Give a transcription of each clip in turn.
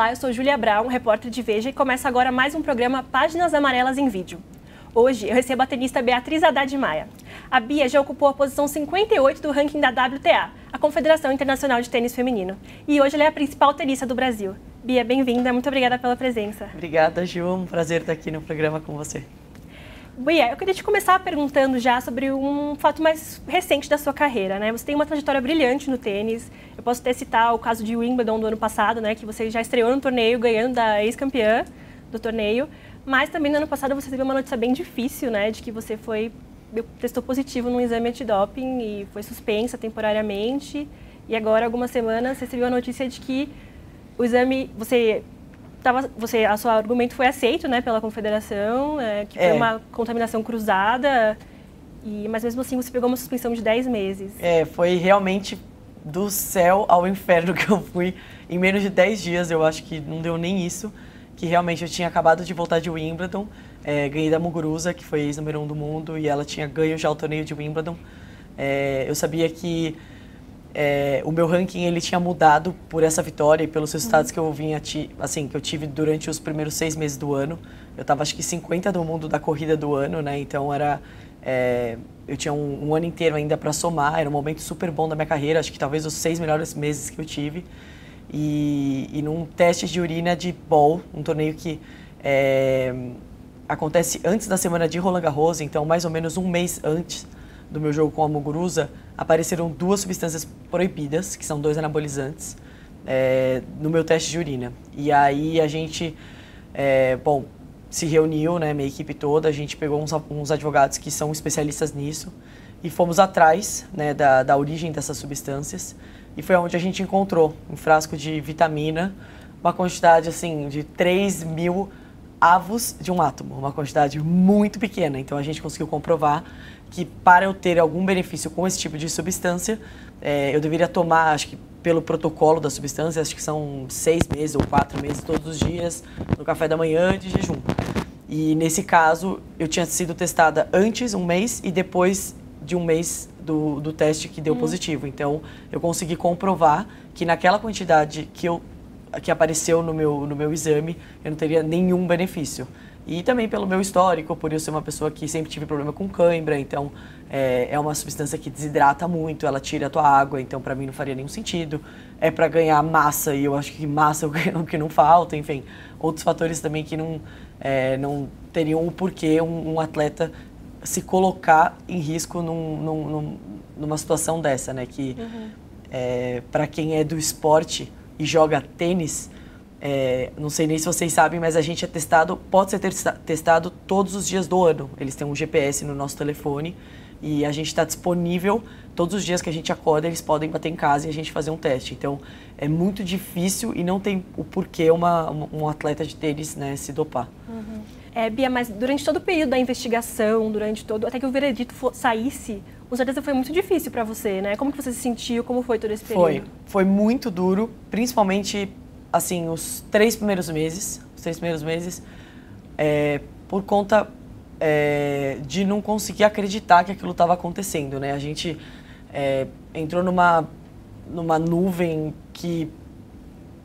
Olá, eu sou Júlia Brown, repórter de Veja, e começa agora mais um programa Páginas Amarelas em Vídeo. Hoje eu recebo a tenista Beatriz Haddad Maia. A Bia já ocupou a posição 58 do ranking da WTA, a Confederação Internacional de Tênis Feminino, e hoje ela é a principal tenista do Brasil. Bia, bem-vinda, muito obrigada pela presença. Obrigada, Ju, um prazer estar aqui no programa com você. Bia, eu queria te começar perguntando já sobre um fato mais recente da sua carreira, né? Você tem uma trajetória brilhante no tênis. Eu posso até citar o caso de Wimbledon do ano passado, né? Que você já estreou no torneio ganhando da ex-campeã do torneio. Mas também no ano passado você teve uma notícia bem difícil, né? De que você foi testou positivo num exame antidoping e foi suspensa temporariamente. E agora, algumas semanas, você recebeu a notícia de que o exame, você tava, você, a seu argumento foi aceito, né, pela confederação, é, que foi é. uma contaminação cruzada, e, mas mesmo assim você pegou uma suspensão de 10 meses. É, foi realmente do céu ao inferno que eu fui em menos de 10 dias, eu acho que não deu nem isso, que realmente eu tinha acabado de voltar de Wimbledon, é, ganhei da Muguruza, que foi ex-número um do mundo, e ela tinha ganho já o torneio de Wimbledon. É, eu sabia que é, o meu ranking ele tinha mudado por essa vitória e pelos resultados uhum. que eu vinha assim que eu tive durante os primeiros seis meses do ano. Eu estava acho que 50 do mundo da corrida do ano né? Então era é, eu tinha um, um, ano inteiro ainda para somar. Era um momento super bom da minha carreira acho que talvez os seis melhores meses que eu tive. E, e num teste de urina de ball um torneio que é, acontece antes da semana de Roland Garros então mais ou menos um mês antes do meu jogo com a Muguruza, apareceram duas substâncias proibidas, que são dois anabolizantes, é, no meu teste de urina. E aí a gente, é, bom, se reuniu, né, minha equipe toda, a gente pegou uns, uns advogados que são especialistas nisso e fomos atrás né, da, da origem dessas substâncias. E foi onde a gente encontrou um frasco de vitamina, uma quantidade assim de 3 mil avos de um átomo, uma quantidade muito pequena. Então a gente conseguiu comprovar que para eu ter algum benefício com esse tipo de substância, é, eu deveria tomar, acho que pelo protocolo da substância, acho que são seis meses ou quatro meses todos os dias no café da manhã de jejum. E nesse caso, eu tinha sido testada antes, um mês, e depois de um mês do, do teste que deu hum. positivo. Então, eu consegui comprovar que naquela quantidade que, eu, que apareceu no meu, no meu exame, eu não teria nenhum benefício. E também pelo meu histórico, por eu ser uma pessoa que sempre tive problema com cãibra, então é, é uma substância que desidrata muito, ela tira a tua água, então para mim não faria nenhum sentido. É para ganhar massa e eu acho que massa é o que não falta, enfim. Outros fatores também que não, é, não teriam o porquê um, um, atleta se colocar em risco num, num, numa situação dessa, né? Que uhum. é, para quem é do esporte e joga tênis, é, não sei nem se vocês sabem, mas a gente é testado, pode ser testado todos os dias do ano. Eles têm um GPS no nosso telefone e a gente está disponível todos os dias que a gente acorda, eles podem bater em casa e a gente fazer um teste. Então é muito difícil e não tem o porquê uma, um atleta de tênis né, se dopar. Uhum. É, Bia, mas durante todo o período da investigação, durante todo, até que o veredito saísse, com certeza foi muito difícil para você, né? Como que você se sentiu? Como foi todo esse período? Foi, foi muito duro, principalmente assim, os três primeiros meses, os três primeiros meses, é, por conta é, de não conseguir acreditar que aquilo estava acontecendo, né? A gente é, entrou numa, numa nuvem que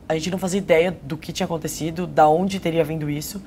a gente não fazia ideia do que tinha acontecido, da onde teria vindo isso.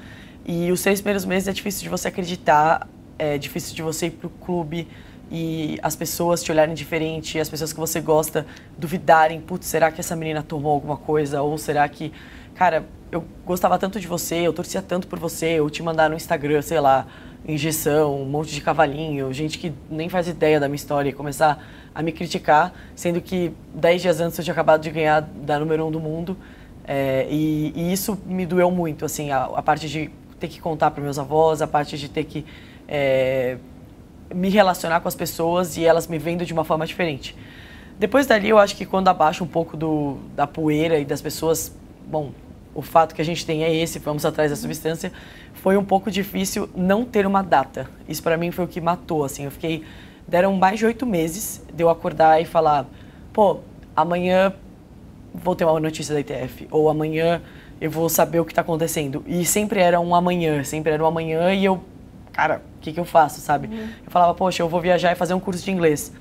E os três primeiros meses é difícil de você acreditar, é difícil de você ir para o clube, e as pessoas te olharem diferente, as pessoas que você gosta duvidarem, putz, será que essa menina tomou alguma coisa? Ou será que, cara, eu gostava tanto de você, eu torcia tanto por você, eu te mandar no Instagram, sei lá, injeção, um monte de cavalinho, gente que nem faz ideia da minha história e começar a me criticar, sendo que dez dias antes eu tinha acabado de ganhar da número um do mundo. É, e, e, isso me doeu muito, assim, a, a parte de ter que contar para meus avós, a parte de ter que é, me relacionar com as pessoas e elas me vendo de uma forma diferente. Depois dali, eu acho que quando abaixa um pouco do, da poeira e das pessoas, bom, o fato que a gente tem é esse, vamos atrás da substância, foi um pouco difícil não ter uma data. Isso para mim foi o que matou, assim, eu fiquei, deram mais de oito meses de eu acordar e falar, pô, amanhã vou ter uma notícia da ITF, ou amanhã eu vou saber o que está acontecendo. E sempre era um amanhã, sempre era um amanhã e eu cara, o que, que eu faço, sabe? Uhum. Eu falava, poxa, eu vou viajar e fazer um curso de inglês.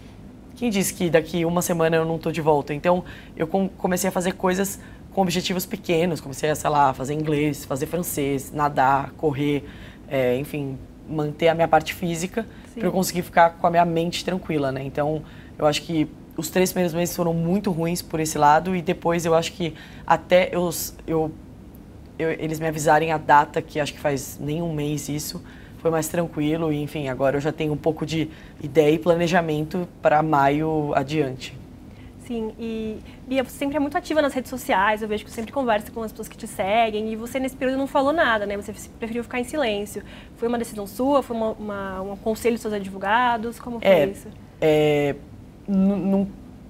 Quem disse que daqui uma semana eu não estou de volta? Então, eu comecei a fazer coisas com objetivos pequenos, comecei a, sei lá, fazer inglês, fazer francês, nadar, correr, é, enfim, manter a minha parte física para eu conseguir ficar com a minha mente tranquila, né? Então, eu acho que os três primeiros meses foram muito ruins por esse lado e depois eu acho que até eu, eu, eu eles me avisarem a data, que acho que faz nem um mês isso, foi mais tranquilo e enfim, agora eu já tenho um pouco de ideia e planejamento para maio adiante. Sim, e Bia, você sempre é muito ativa nas redes sociais, eu vejo que você sempre conversa com as pessoas que te seguem, e você nesse período não falou nada, né? Você preferiu ficar em silêncio. Foi uma decisão sua? Foi uma, uma, um conselho dos seus advogados? Como foi é, isso? É, num,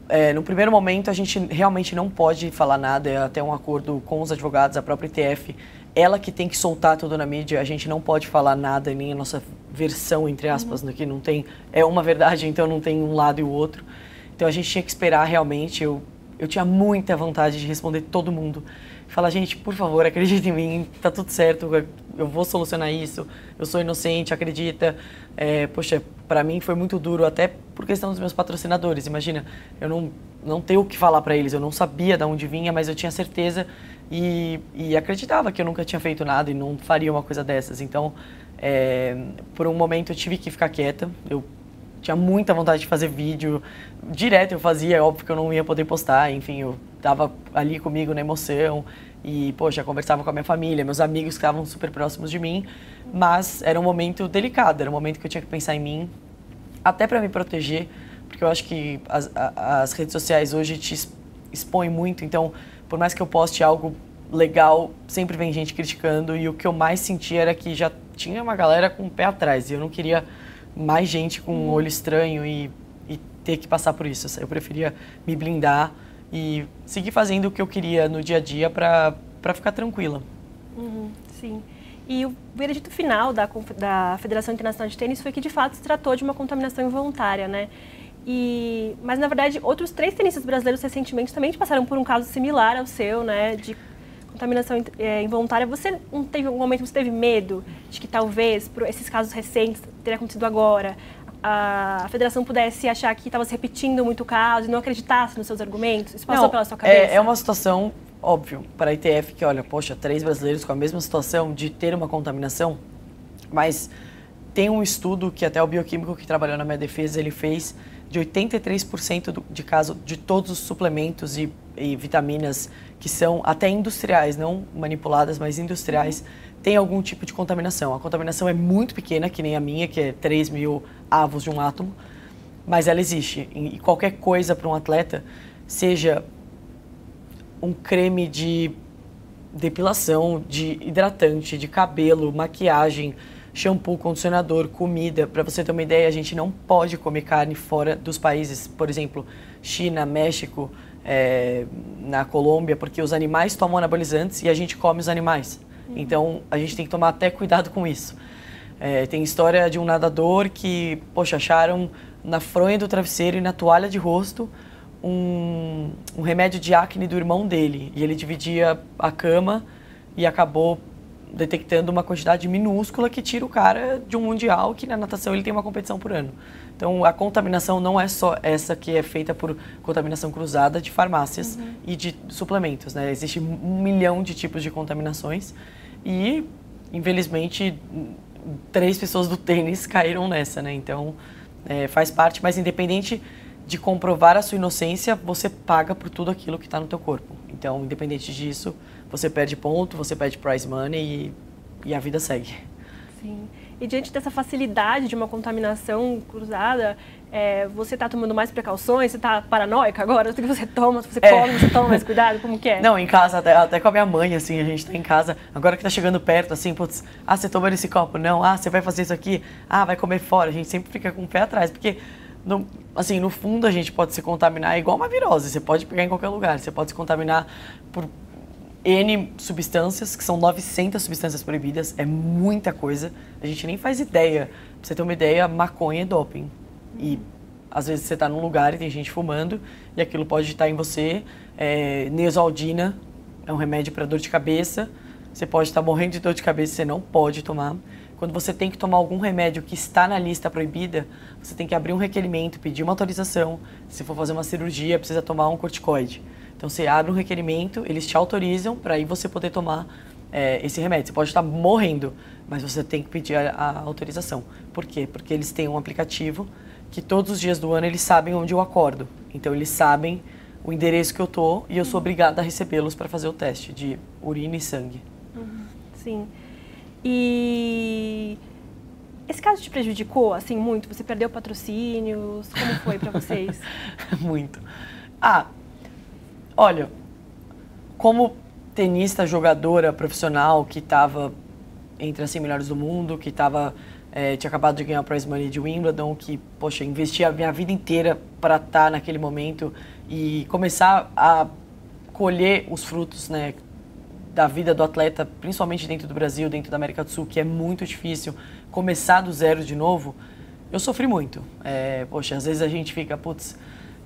é, no primeiro momento, a gente realmente não pode falar nada, é até um acordo com os advogados, a própria ITF, ela que tem que soltar tudo na mídia, a gente não pode falar nada, nem a nossa versão, entre aspas, uhum. que não tem, é uma verdade, então não tem um lado e o outro. Então a gente tinha que esperar realmente. Eu, eu tinha muita vontade de responder todo mundo. Falar, gente, por favor, acredita em mim, tá tudo certo, eu vou solucionar isso, eu sou inocente, acredita. É, poxa, para mim foi muito duro, até por questão dos meus patrocinadores. Imagina, eu não, não tenho o que falar para eles, eu não sabia de onde vinha, mas eu tinha certeza e, e acreditava que eu nunca tinha feito nada e não faria uma coisa dessas. Então, é, por um momento eu tive que ficar quieta, eu tinha muita vontade de fazer vídeo. Direto eu fazia, é óbvio que eu não ia poder postar, enfim, eu tava ali comigo na emoção. E, poxa, conversava com a minha família, meus amigos que estavam super próximos de mim, mas era um momento delicado, era um momento que eu tinha que pensar em mim, até para me proteger, porque eu acho que as, as redes sociais hoje te expõem muito, então, por mais que eu poste algo legal, sempre vem gente criticando e o que eu mais sentia era que já tinha uma galera com o pé atrás e eu não queria mais gente com um olho estranho e, e ter que passar por isso. Eu preferia me blindar e seguir fazendo o que eu queria no dia a dia para ficar tranquila. Uhum, sim. E o veredito final da, da Federação Internacional de Tênis foi que, de fato, se tratou de uma contaminação involuntária, né? E, mas, na verdade, outros três tenistas brasileiros recentemente também passaram por um caso similar ao seu, né? De contaminação é, involuntária, você não teve algum momento você teve medo de que talvez por esses casos recentes teria acontecido agora a, federação pudesse achar que estava se repetindo muito o caso e não acreditasse nos seus argumentos? Isso passou não, pela sua cabeça? É, é uma situação óbvio para a ITF que olha, poxa, três brasileiros com a mesma situação de ter uma contaminação, mas tem um estudo que até o bioquímico que trabalhou na minha defesa ele fez de 83% do, de caso de todos os suplementos e, e, vitaminas que são até industriais, não manipuladas, mas industriais, tem algum tipo de contaminação. A contaminação é muito pequena, que nem a minha, que é 3 mil avos de um átomo, mas ela existe. E qualquer coisa para um atleta, seja um creme de depilação, de hidratante, de cabelo, maquiagem, shampoo, condicionador, comida. Para você ter uma ideia, a gente não pode comer carne fora dos países, por exemplo, China, México, é, na Colômbia, porque os animais tomam anabolizantes e a gente come os animais. Uhum. Então a gente tem que tomar até cuidado com isso. É, tem história de um nadador que, poxa, acharam na fronha do travesseiro e na toalha de rosto um, um remédio de acne do irmão dele. E ele dividia a cama e acabou detectando uma quantidade minúscula que tira o cara de um mundial que na natação ele tem uma competição por ano. Então a contaminação não é só essa que é feita por contaminação cruzada de farmácias uhum. e de suplementos, né? Existe um milhão de tipos de contaminações e infelizmente três pessoas do tênis caíram nessa, né? Então é, faz parte, mas independente de comprovar a sua inocência, você paga por tudo aquilo que está no teu corpo. Então, independente disso, você perde ponto, você perde prize money e, e a vida segue. Sim. E diante dessa facilidade de uma contaminação cruzada, é, você está tomando mais precauções? Você está paranoica agora? O que você toma? Se você é. come, você toma mais cuidado? Como que é? Não, em casa, até, até com a minha mãe, assim, a gente está em casa, agora que está chegando perto, assim, putz, ah, você tomou esse copo? Não, ah, você vai fazer isso aqui? Ah, vai comer fora. A gente sempre fica com o pé atrás, porque no, assim, no fundo a gente pode se contaminar igual uma virose, você pode pegar em qualquer lugar, você pode se contaminar por N substâncias, que são 900 substâncias proibidas, é muita coisa, a gente nem faz ideia. Pra você ter uma ideia, maconha é doping. E às vezes você está num lugar e tem gente fumando e aquilo pode estar em você. É, Neosaldina é um remédio para dor de cabeça, você pode estar morrendo de dor de cabeça, você não pode tomar. Quando você tem que tomar algum remédio que está na lista proibida, você tem que abrir um requerimento, pedir uma autorização. Se for fazer uma cirurgia, precisa tomar um corticoide. Então você abre um requerimento, eles te autorizam para aí você poder tomar é, esse remédio. Você pode estar morrendo, mas você tem que pedir a, a, autorização. Por quê? Porque eles têm um aplicativo que todos os dias do ano eles sabem onde eu acordo. Então eles sabem o endereço que eu tô e eu sou obrigada a recebê-los para fazer o teste de urina e sangue. Uhum. Sim. E esse caso te prejudicou assim muito? Você perdeu patrocínios? Como foi para vocês? muito. Ah, olha, como tenista, jogadora profissional que estava entre as 100 melhores do mundo, que estava é, tinha acabado de ganhar o prize money de Wimbledon, que poxa, investi a minha vida inteira para estar tá naquele momento e começar a colher os frutos, né, da vida do atleta, principalmente dentro do Brasil, dentro da América do Sul, que é muito difícil começar do zero de novo. Eu sofri muito. É, poxa, às vezes a gente fica, putz,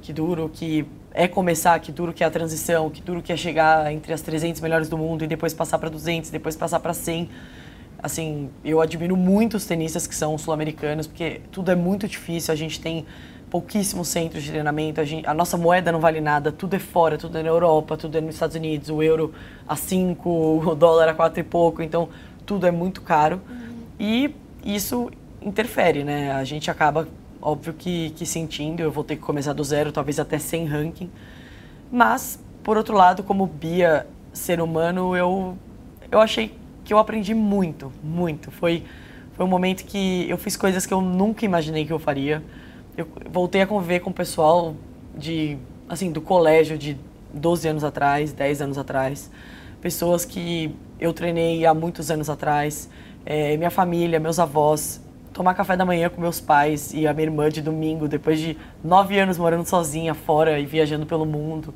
que duro que é começar, que duro que é a transição, que duro que é chegar entre as 300 melhores do mundo e depois passar para 200, depois passar para 100. Assim, eu admiro muito os tenistas que são sul-americanos, porque tudo é muito difícil, a gente tem pouquíssimos centros de treinamento, a, gente, a, nossa moeda não vale nada, tudo é fora, tudo é na Europa, tudo é nos Estados Unidos, o euro a 5, o dólar a 4 e pouco, então tudo é muito caro. Uhum. E isso interfere, né? A gente acaba óbvio que, que sentindo, eu vou ter que começar do zero, talvez até sem ranking. Mas, por outro lado, como Bia, ser humano, eu, eu achei que eu aprendi muito, muito. Foi, foi um momento que eu fiz coisas que eu nunca imaginei que eu faria. Eu voltei a conviver com o pessoal de, assim, do colégio de 12 anos atrás, 10 anos atrás. Pessoas que eu treinei há muitos anos atrás. É, minha família, meus avós, tomar café da manhã com meus pais e a minha irmã de domingo, depois de nove anos morando sozinha fora e viajando pelo mundo.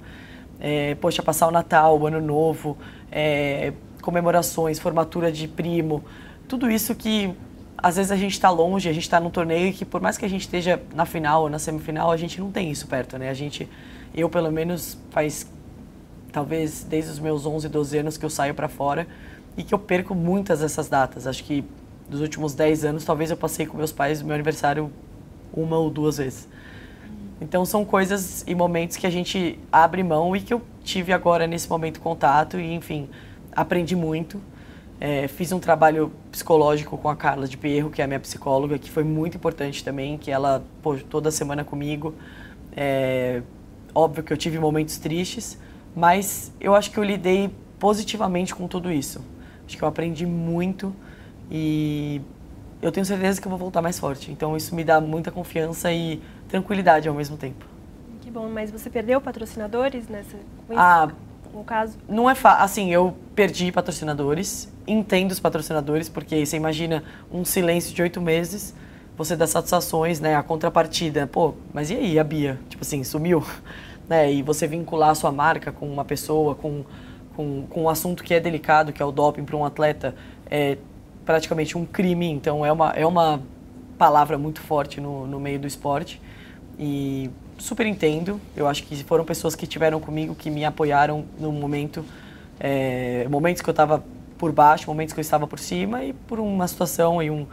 É, poxa, passar o Natal, o Ano Novo, é, comemorações, formatura de primo, tudo isso que às vezes a gente está longe, a gente está num torneio que por mais que a gente esteja na final ou na semifinal, a gente não tem isso perto, né? A gente, eu pelo menos faz talvez desde os meus 11, 12 anos que eu saio para fora e que eu perco muitas dessas datas. Acho que dos últimos 10 anos, talvez eu passei com meus pais meu aniversário uma ou duas vezes. Então são coisas e momentos que a gente abre mão e que eu tive agora nesse momento contato e enfim aprendi muito. É, fiz um trabalho psicológico com a Carla de Pierro, que é a minha psicóloga, que foi muito importante também, que ela pô, toda semana comigo. É, óbvio que eu tive momentos tristes, mas eu acho que eu lidei positivamente com tudo isso. Acho que eu aprendi muito e eu tenho certeza que eu vou voltar mais forte. Então isso me dá muita confiança e tranquilidade ao mesmo tempo. Que bom, mas você perdeu patrocinadores nessa ah, no caso? Não é fácil. Assim, eu perdi patrocinadores, entendo os patrocinadores, porque você imagina um silêncio de oito meses, você dá satisfações, né? A contrapartida, pô, mas e aí a Bia? Tipo assim, sumiu? Né? E você vincular a sua marca com uma pessoa, com, com, com um assunto que é delicado, que é o doping para um atleta, é, praticamente um crime, então é uma, é uma palavra muito forte no, no meio do esporte. E super entendo, eu acho que foram pessoas que estiveram comigo, que me apoiaram no momento, é, momentos que eu estava por baixo, momentos que eu estava por cima e por uma situação e um,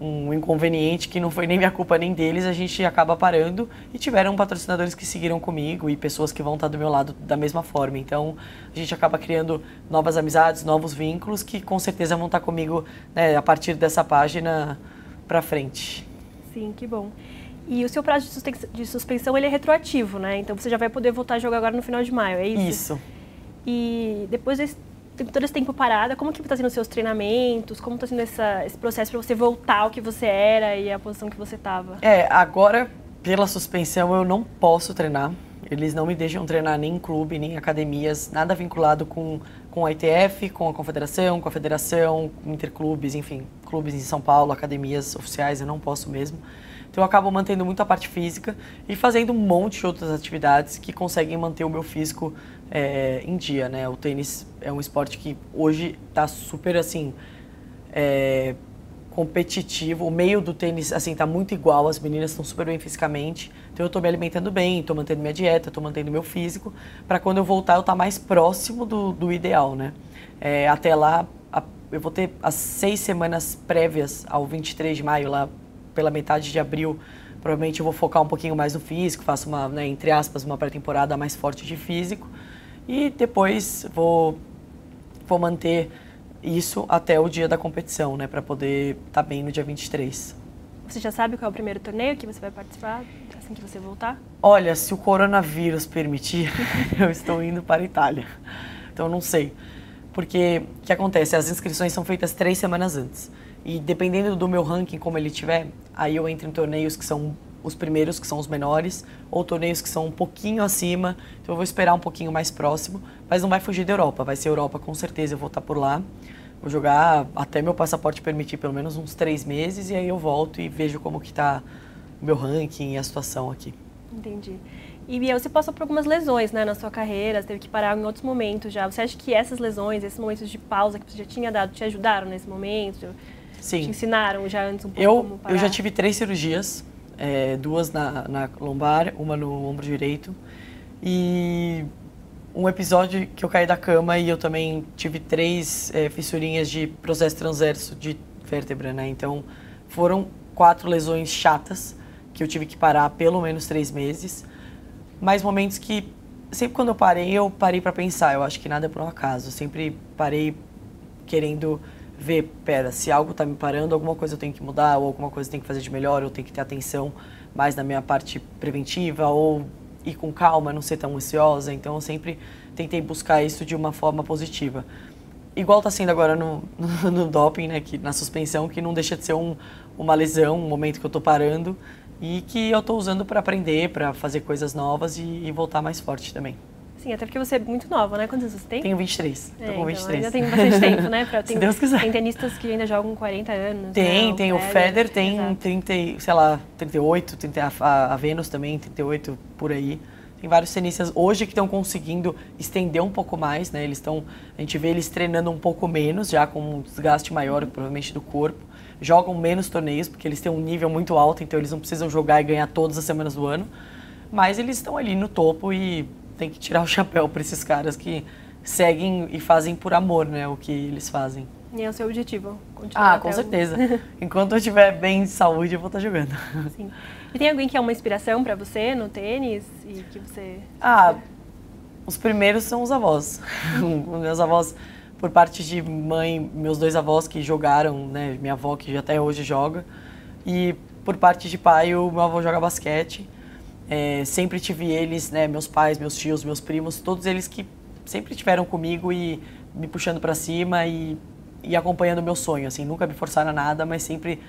um inconveniente que não foi nem minha culpa nem deles, a gente acaba parando e tiveram patrocinadores que seguiram comigo e pessoas que vão estar do meu lado da mesma forma. Então a gente acaba criando novas amizades, novos vínculos que com certeza vão estar comigo né, a partir dessa página para frente. Sim, que bom. E o seu prazo de suspensão ele é retroativo, né? Então você já vai poder voltar a jogar agora no final de maio, é isso? Isso. E depois desse todo esse tempo parada, como que está sendo os seus treinamentos? Como está sendo essa, esse processo para você voltar ao que você era e a posição que você estava? É, agora, pela suspensão, eu não posso treinar. Eles não me deixam treinar nem em clube, nem em academias, nada vinculado com, com a ITF, com a confederação, com a federação, interclubes, enfim, clubes em São Paulo, academias oficiais, eu não posso mesmo. Então eu acabo mantendo muito a parte física e fazendo um monte de outras atividades que conseguem manter o meu físico é, em dia, né? O tênis é um esporte que hoje está super assim é, competitivo. O meio do tênis assim está muito igual. As meninas estão super bem fisicamente. Então eu estou me alimentando bem, estou mantendo minha dieta, estou mantendo meu físico para quando eu voltar eu estar tá mais próximo do, do ideal, né? É, até lá a, eu vou ter as seis semanas prévias ao 23 de maio lá pela metade de abril, provavelmente eu vou focar um pouquinho mais no físico, faço uma, né, entre aspas, uma pré-temporada mais forte de físico. E depois vou, vou manter isso até o dia da competição, né? Para poder estar tá bem no dia 23. Você já sabe qual é o primeiro torneio que você vai participar assim que você voltar? Olha, se o coronavírus permitir, eu estou indo para a Itália. Então não sei. Porque o que acontece? As inscrições são feitas três semanas antes. E dependendo do meu ranking, como ele tiver, aí eu entro em torneios que são os primeiros, que são os menores, ou torneios que são um pouquinho acima. Então eu vou esperar um pouquinho mais próximo. Mas não vai fugir da Europa. Vai ser Europa com certeza, eu vou estar por lá. Vou jogar até meu passaporte permitir pelo menos uns três meses e aí eu volto e vejo como que está o meu ranking e a situação aqui. Entendi. E Bia, você passou por algumas lesões né, na sua carreira, teve que parar em outros momentos já. Você acha que essas lesões, esses momentos de pausa que você já tinha dado, te ajudaram nesse momento? Sim. Te ensinaram já antes um pouco eu? Eu já tive três cirurgias, é, duas na, na lombar, uma no ombro direito. E um episódio que eu caí da cama e eu também tive três é, fissurinhas de processo transverso de vértebra, né? Então foram quatro lesões chatas que eu tive que parar pelo menos três meses mas momentos que sempre quando eu parei, eu parei para pensar. Eu acho que nada é por um acaso. Eu sempre parei querendo ver, pera, se algo está me parando, alguma coisa eu tenho que mudar, ou alguma coisa eu tenho que fazer de melhor, eu tenho que ter atenção mais na minha parte preventiva, ou ir com calma, não ser tão ansiosa. Então eu sempre tentei buscar isso de uma forma positiva. Igual está sendo agora no, no, no, doping, né, que, na suspensão, que não deixa de ser um, uma lesão, um momento que eu estou parando, e que eu estou usando para aprender, para fazer coisas novas e, e, voltar mais forte também. Sim, até porque você é muito nova, né? Quantos você tem? Tenho 23. É, tô com 23. Então ainda tem bastante tempo, né? Pra, tem, Se Deus quiser. Tem tenistas que ainda jogam 40 anos. Tem, né? tem. O Federer tem Exato. 30, sei lá, 38, 30, a, a Venus também, 38 por aí. Tem vários tenistas hoje que estão conseguindo estender um pouco mais, né? Eles estão, a gente vê eles treinando um pouco menos, já com um desgaste maior, provavelmente, do corpo jogam menos torneios, porque eles têm um nível muito alto, então eles não precisam jogar e ganhar todas as semanas do ano. Mas eles estão ali no topo e tem que tirar o chapéu para esses caras que seguem e fazem por amor, né, o que eles fazem. E é o seu objetivo? Continuar ah, com certeza. Enquanto eu estiver bem de saúde, eu vou estar jogando. Sim. E tem alguém que é uma inspiração para você no tênis e que você... Ah, os primeiros são os avós. Meus avós por parte de mãe, meus dois avós que jogaram, né? Minha avó que até hoje joga. E por parte de pai, o meu avô joga basquete. É, sempre tive eles, né? Meus pais, meus tios, meus primos, todos eles que sempre estiveram comigo e me puxando para cima e, e acompanhando o meu sonho, assim. Nunca me forçaram a nada, mas sempre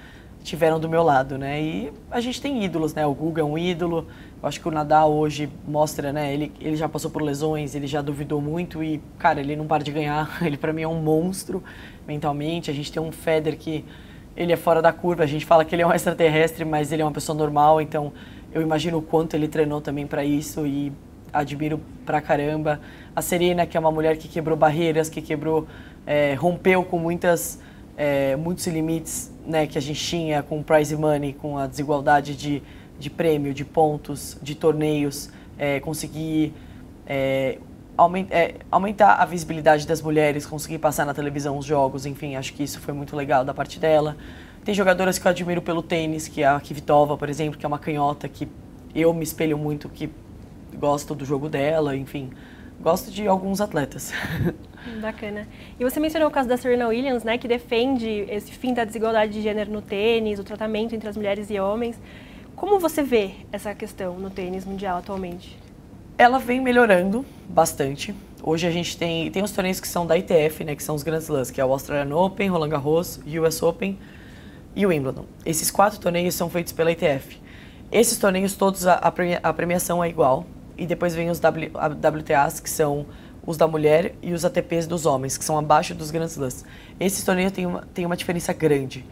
tiveram do meu lado, né? E a gente tem ídolos, né? O Guga é um ídolo. Eu acho que o Nadal hoje mostra, né? Ele, ele já passou por lesões, ele já duvidou muito e, cara, ele não para de ganhar. Ele para mim é um monstro mentalmente. A gente tem um Federer que ele é fora da curva. A gente fala que ele é um extraterrestre, mas ele é uma pessoa normal. Então, eu imagino o quanto ele treinou também para isso e admiro pra caramba. A Serena, que é uma mulher que quebrou barreiras, que quebrou, é, rompeu com muitas é, muitos limites né, que a gente tinha com o prize money, com a desigualdade de, de prêmio, de pontos, de torneios, é, conseguir é, é, aumentar a visibilidade das mulheres, conseguir passar na televisão os jogos, enfim, acho que isso foi muito legal da parte dela. Tem jogadoras que eu admiro pelo tênis, que é a Kvitova, por exemplo, que é uma canhota que eu me espelho muito, que gosto do jogo dela, enfim gosto de alguns atletas. Bacana. E você mencionou o caso da Serena Williams, né, que defende esse fim da desigualdade de gênero no tênis, o tratamento entre as mulheres e homens. Como você vê essa questão no tênis mundial atualmente? Ela vem melhorando bastante. Hoje a gente tem, tem os torneios que são da ITF, né, que são os grandes Slams, que é o Australian Open, Roland Garros, US Open e Wimbledon. Esses quatro torneios são feitos pela ITF. Esses torneios todos, a, a premiação é igual, e depois vem os w, WTAs, que são os da mulher, e os ATPs dos homens, que são abaixo dos Grand Slams. Esses torneios têm uma, têm uma diferença grande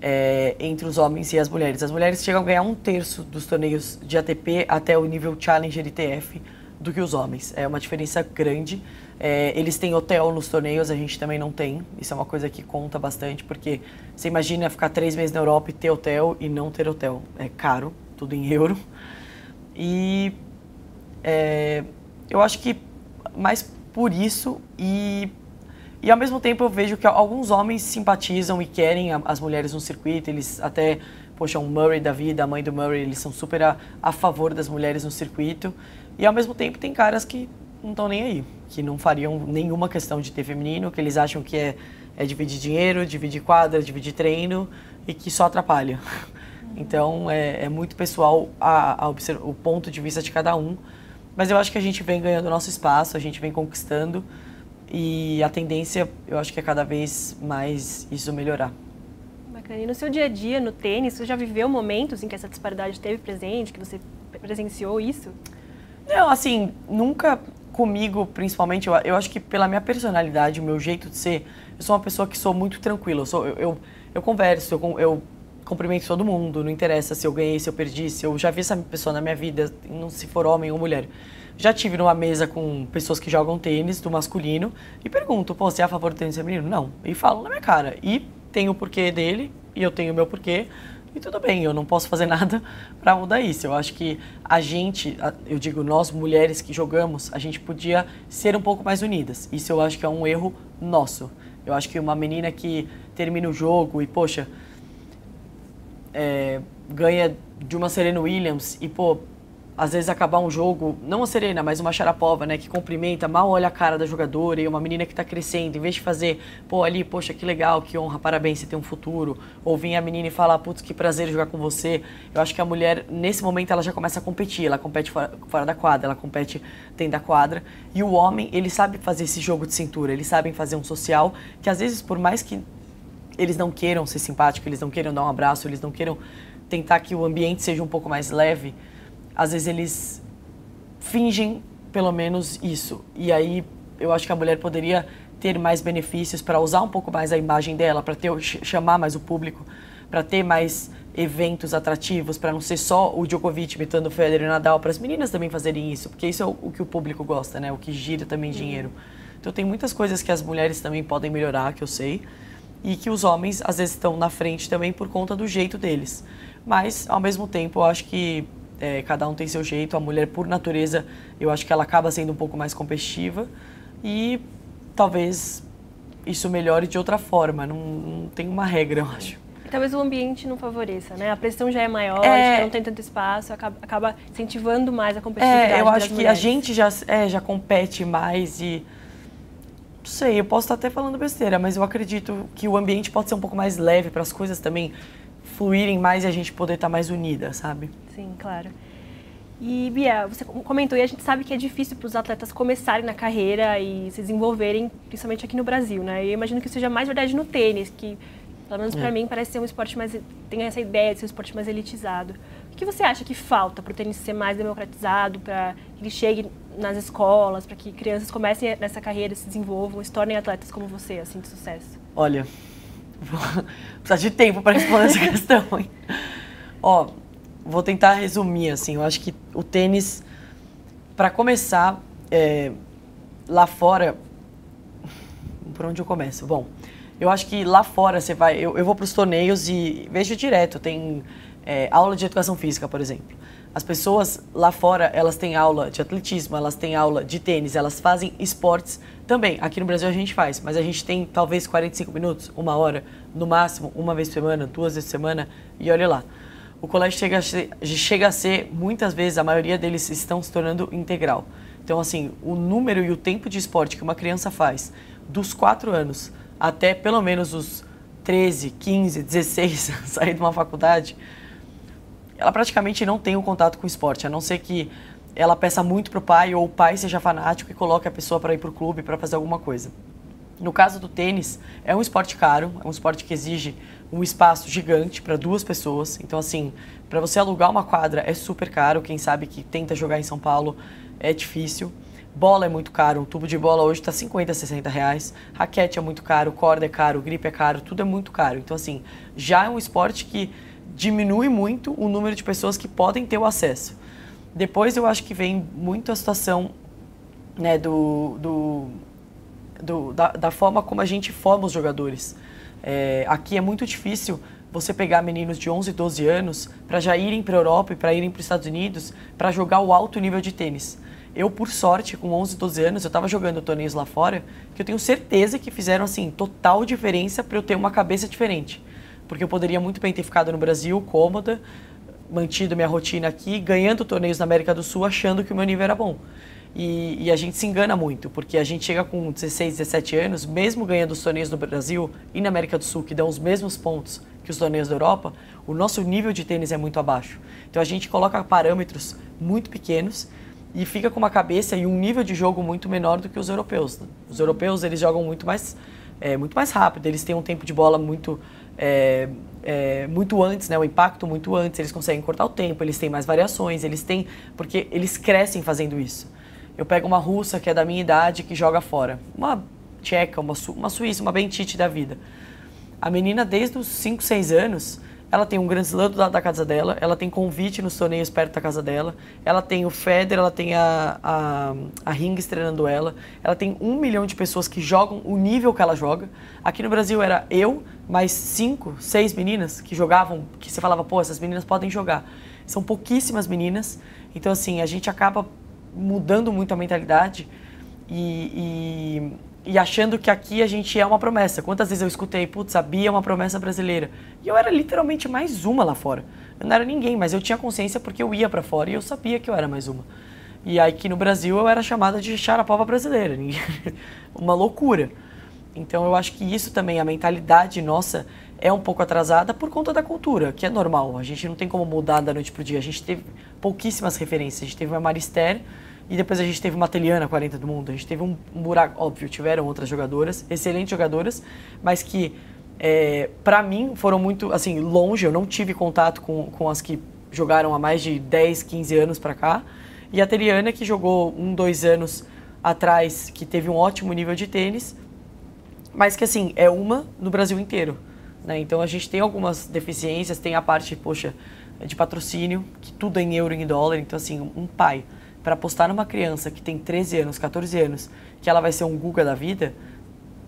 é, entre os homens e as mulheres. As mulheres chegam a ganhar um terço dos torneios de ATP até o nível Challenger ITF do que os homens. É uma diferença grande. É, eles têm hotel nos torneios, a gente também não tem. Isso é uma coisa que conta bastante, porque você imagina ficar três meses na Europa e ter hotel e não ter hotel. É caro, tudo em euro. E é, eu acho que mais por isso e e ao mesmo tempo eu vejo que alguns homens simpatizam e querem as mulheres no circuito, eles até, poxa, o Murray da vida, a mãe do Murray, eles são super a, a favor das mulheres no circuito. E ao mesmo tempo tem caras que não estão nem aí, que não fariam nenhuma questão de ter feminino, que eles acham que é, é dividir dinheiro, dividir quadra, dividir treino e que só atrapalha. Então é, é muito pessoal a, a o ponto de vista de cada um. Mas eu acho que a gente vem ganhando nosso espaço, a gente vem conquistando e a tendência, eu acho que é cada vez mais isso melhorar. Bacana. E no seu dia a dia, no tênis, você já viveu momentos em que essa disparidade esteve presente, que você presenciou isso? Não, assim, nunca comigo, principalmente, eu, eu acho que pela minha personalidade, o meu jeito de ser, eu sou uma pessoa que sou muito tranquila. Eu, sou, eu, eu, eu converso, eu, eu cumprimento todo mundo, não interessa se eu ganhei, se eu perdi, se eu já vi essa pessoa na minha vida, não se for homem ou mulher. Já tive numa mesa com pessoas que jogam tênis do masculino e pergunto, pô, você é a favor do tênis feminino? Não. E falam na minha cara. E tem o porquê dele e eu tenho o meu porquê. E tudo bem, eu não posso fazer nada para mudar isso. Eu acho que a gente, eu digo nós mulheres que jogamos, a gente podia ser um pouco mais unidas. Isso eu acho que é um erro nosso. Eu acho que uma menina que termina o jogo e, poxa, é, ganha de uma Serena Williams e, pô, às vezes acabar um jogo, não a Serena, mas uma Sharapova, né, que cumprimenta, mal olha a cara da jogadora e uma menina que está crescendo, em vez de fazer, pô, ali, poxa, que legal, que honra, parabéns, você tem um futuro, ou vir a menina e falar, putz, que prazer jogar com você. Eu acho que a mulher, nesse momento, ela já começa a competir, ela compete fora, fora da quadra, ela compete dentro da quadra, e o homem, ele sabe fazer esse jogo de cintura, eles sabem fazer um social, que às vezes, por mais que eles não queiram ser simpáticos, eles não queiram dar um abraço, eles não queiram tentar que o ambiente seja um pouco mais leve, às vezes eles fingem pelo menos isso. E aí eu acho que a mulher poderia ter mais benefícios para usar um pouco mais a imagem dela, para ter chamar mais o público, para ter mais eventos atrativos, para não ser só o Djokovic imitando o Federer e Nadal, para as meninas também fazerem isso, porque isso é o, que o público gosta, né? O que gira também dinheiro. Então tem muitas coisas que as mulheres também podem melhorar, que eu sei, e que os homens às vezes estão na frente também por conta do jeito deles. Mas ao mesmo tempo, eu acho que é, cada um tem seu jeito. A mulher, por natureza, eu acho que ela acaba sendo um pouco mais competitiva e talvez isso melhore de outra forma. Não, não tem uma regra, eu acho. talvez o ambiente não favoreça, né? A pressão já é maior, é... não tem tanto espaço, acaba, acaba incentivando mais a competitividade. É, eu acho que mulheres. a gente já, é, já compete mais e. Não sei, eu posso estar até falando besteira, mas eu acredito que o ambiente pode ser um pouco mais leve para as coisas também fluírem mais e a gente poder estar mais unida, sabe? Sim, claro. E Bia, você comentou e a gente sabe que é difícil para os atletas começarem na carreira e se desenvolverem, principalmente aqui no Brasil, né? Eu imagino que seja mais verdade no tênis, que pelo menos é. para mim parece ser um esporte mais tem essa ideia de ser um esporte mais elitizado. O que você acha que falta para o tênis ser mais democratizado, para que ele chegue nas escolas, para que crianças comecem nessa carreira, se desenvolvam, se tornem atletas como você, assim, de sucesso? Olha, vou precisar de tempo para responder essa questão. Hein? Ó, vou tentar resumir assim. Eu acho que o tênis, para começar, é, lá fora, por onde eu começo? Bom, eu acho que lá fora você vai, eu, eu vou para os torneios e vejo direto. Tem é, aula de educação física, por exemplo. As pessoas lá fora, elas têm aula de atletismo, elas têm aula de tênis, elas fazem esportes também. Aqui no Brasil a gente faz, mas a gente tem talvez 45 minutos, uma hora, no máximo, uma vez por semana, duas vezes por semana, e olha lá. O colégio chega a, ser, chega a ser, muitas vezes, a maioria deles estão se tornando integral. Então, assim, o número e o tempo de esporte que uma criança faz dos 4 anos até pelo menos os 13, 15, 16, sair de uma faculdade, ela praticamente não tem o um contato com o esporte, a não ser que ela peça muito para o pai ou o pai seja fanático e coloque a pessoa para ir para o clube para fazer alguma coisa. No caso do tênis, é um esporte caro, é um esporte que exige um espaço gigante para duas pessoas. Então, assim, para você alugar uma quadra é super caro. Quem sabe que tenta jogar em São Paulo é difícil. Bola é muito caro, um tubo de bola hoje está 50, 60 reais. Raquete é muito caro, corda é caro, gripe é caro, tudo é muito caro. Então, assim, já é um esporte que diminui muito o número de pessoas que podem ter o acesso. Depois eu acho que vem muito a situação né, do, do, do da, da, forma como a gente forma os jogadores. É, aqui é muito difícil você pegar meninos de 11, 12 anos para já irem para a Europa e para irem para os Estados Unidos para jogar o alto nível de tênis. Eu, por sorte, com 11, 12 anos, eu estava jogando torneios lá fora que eu tenho certeza que fizeram assim total diferença para eu ter uma cabeça diferente porque eu poderia muito bem ter ficado no Brasil, cômoda, mantido minha rotina aqui, ganhando torneios na América do Sul, achando que o meu nível era bom. E, e, a gente se engana muito, porque a gente chega com 16, 17 anos, mesmo ganhando os torneios do Brasil e na América do Sul, que dão os mesmos pontos que os torneios da Europa, o nosso nível de tênis é muito abaixo. Então a gente coloca parâmetros muito pequenos e fica com uma cabeça e um nível de jogo muito menor do que os europeus. Os europeus eles jogam muito mais, é, muito mais rápido, eles têm um tempo de bola muito é, é, muito antes, né, o impacto muito antes, eles conseguem cortar o tempo, eles têm mais variações, eles têm, porque eles crescem fazendo isso. Eu pego uma russa que é da minha idade que joga fora, uma tcheca, uma, su uma suíça, uma bentite da vida. A menina desde os 5, 6 anos, ela tem um Grand Slam lado da casa dela, ela tem convite nos torneios perto da casa dela, ela tem o Federer, ela tem a, a, a Ring treinando ela, ela tem um milhão de pessoas que jogam o nível que ela joga. Aqui no Brasil era eu, mais cinco, seis meninas que jogavam, que você falava, pô, essas meninas podem jogar. São pouquíssimas meninas, então assim, a gente acaba mudando muito a mentalidade e, e e achando que aqui a gente é uma promessa. Quantas vezes eu escutei, putz, a Bia é uma promessa brasileira. E eu era literalmente mais uma lá fora. Eu não era ninguém, mas eu tinha consciência porque eu ia para fora e eu sabia que eu era mais uma. E aí aqui no Brasil eu era chamada de charapova brasileira. uma loucura. Então eu acho que isso também, a mentalidade nossa é um pouco atrasada por conta da cultura, que é normal. A gente não tem como mudar da noite pro dia. A gente teve pouquíssimas referências. A gente teve uma Maristério, e depois a gente teve uma Teliana 40 do mundo. A gente teve um, um buraco. Óbvio, tiveram outras jogadoras, excelentes jogadoras, mas que, é, para mim, foram muito, assim, longe. Eu não tive contato com, com as que jogaram há mais de 10, 15 anos para cá. E a Teliana, que jogou um, dois anos atrás, que teve um ótimo nível de tênis, mas que, assim, é uma no Brasil inteiro. Né? Então a gente tem algumas deficiências, tem a parte, poxa, de patrocínio, que tudo é em euro e em dólar. Então, assim, um pai para apostar numa criança que tem 13 anos, 14 anos, que ela vai ser um Guga da vida,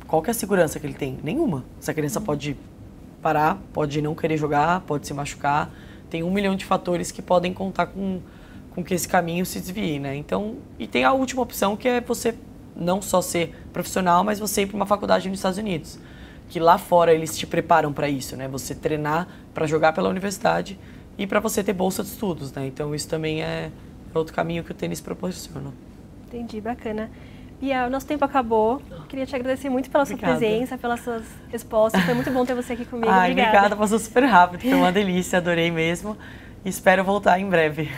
qual que é a segurança que ele tem? Nenhuma. Essa criança uhum. pode parar, pode não querer jogar, pode se machucar. Tem um milhão de fatores que podem contar com, com que esse caminho se desvie, né? Então, e tem a última opção que é você não só ser profissional, mas você ir para uma faculdade nos Estados Unidos. Que lá fora eles te preparam para isso, né? Você treinar para jogar pela universidade e para você ter bolsa de estudos, né? Então isso também é, outro caminho que o tênis proporciona. Entendi, bacana. Bia, o nosso tempo acabou. Queria te agradecer muito pela obrigada. sua presença, pelas suas respostas. Foi muito bom ter você aqui comigo. Ai, obrigada. obrigada, passou super rápido. Foi uma delícia, adorei mesmo. Espero voltar em breve.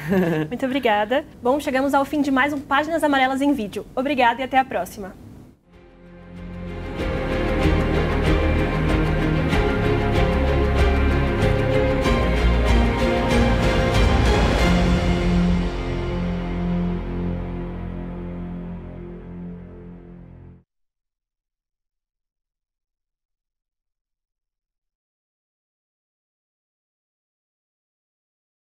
Muito obrigada. Bom, chegamos ao fim de mais um Páginas Amarelas em Vídeo. Obrigada e até a próxima.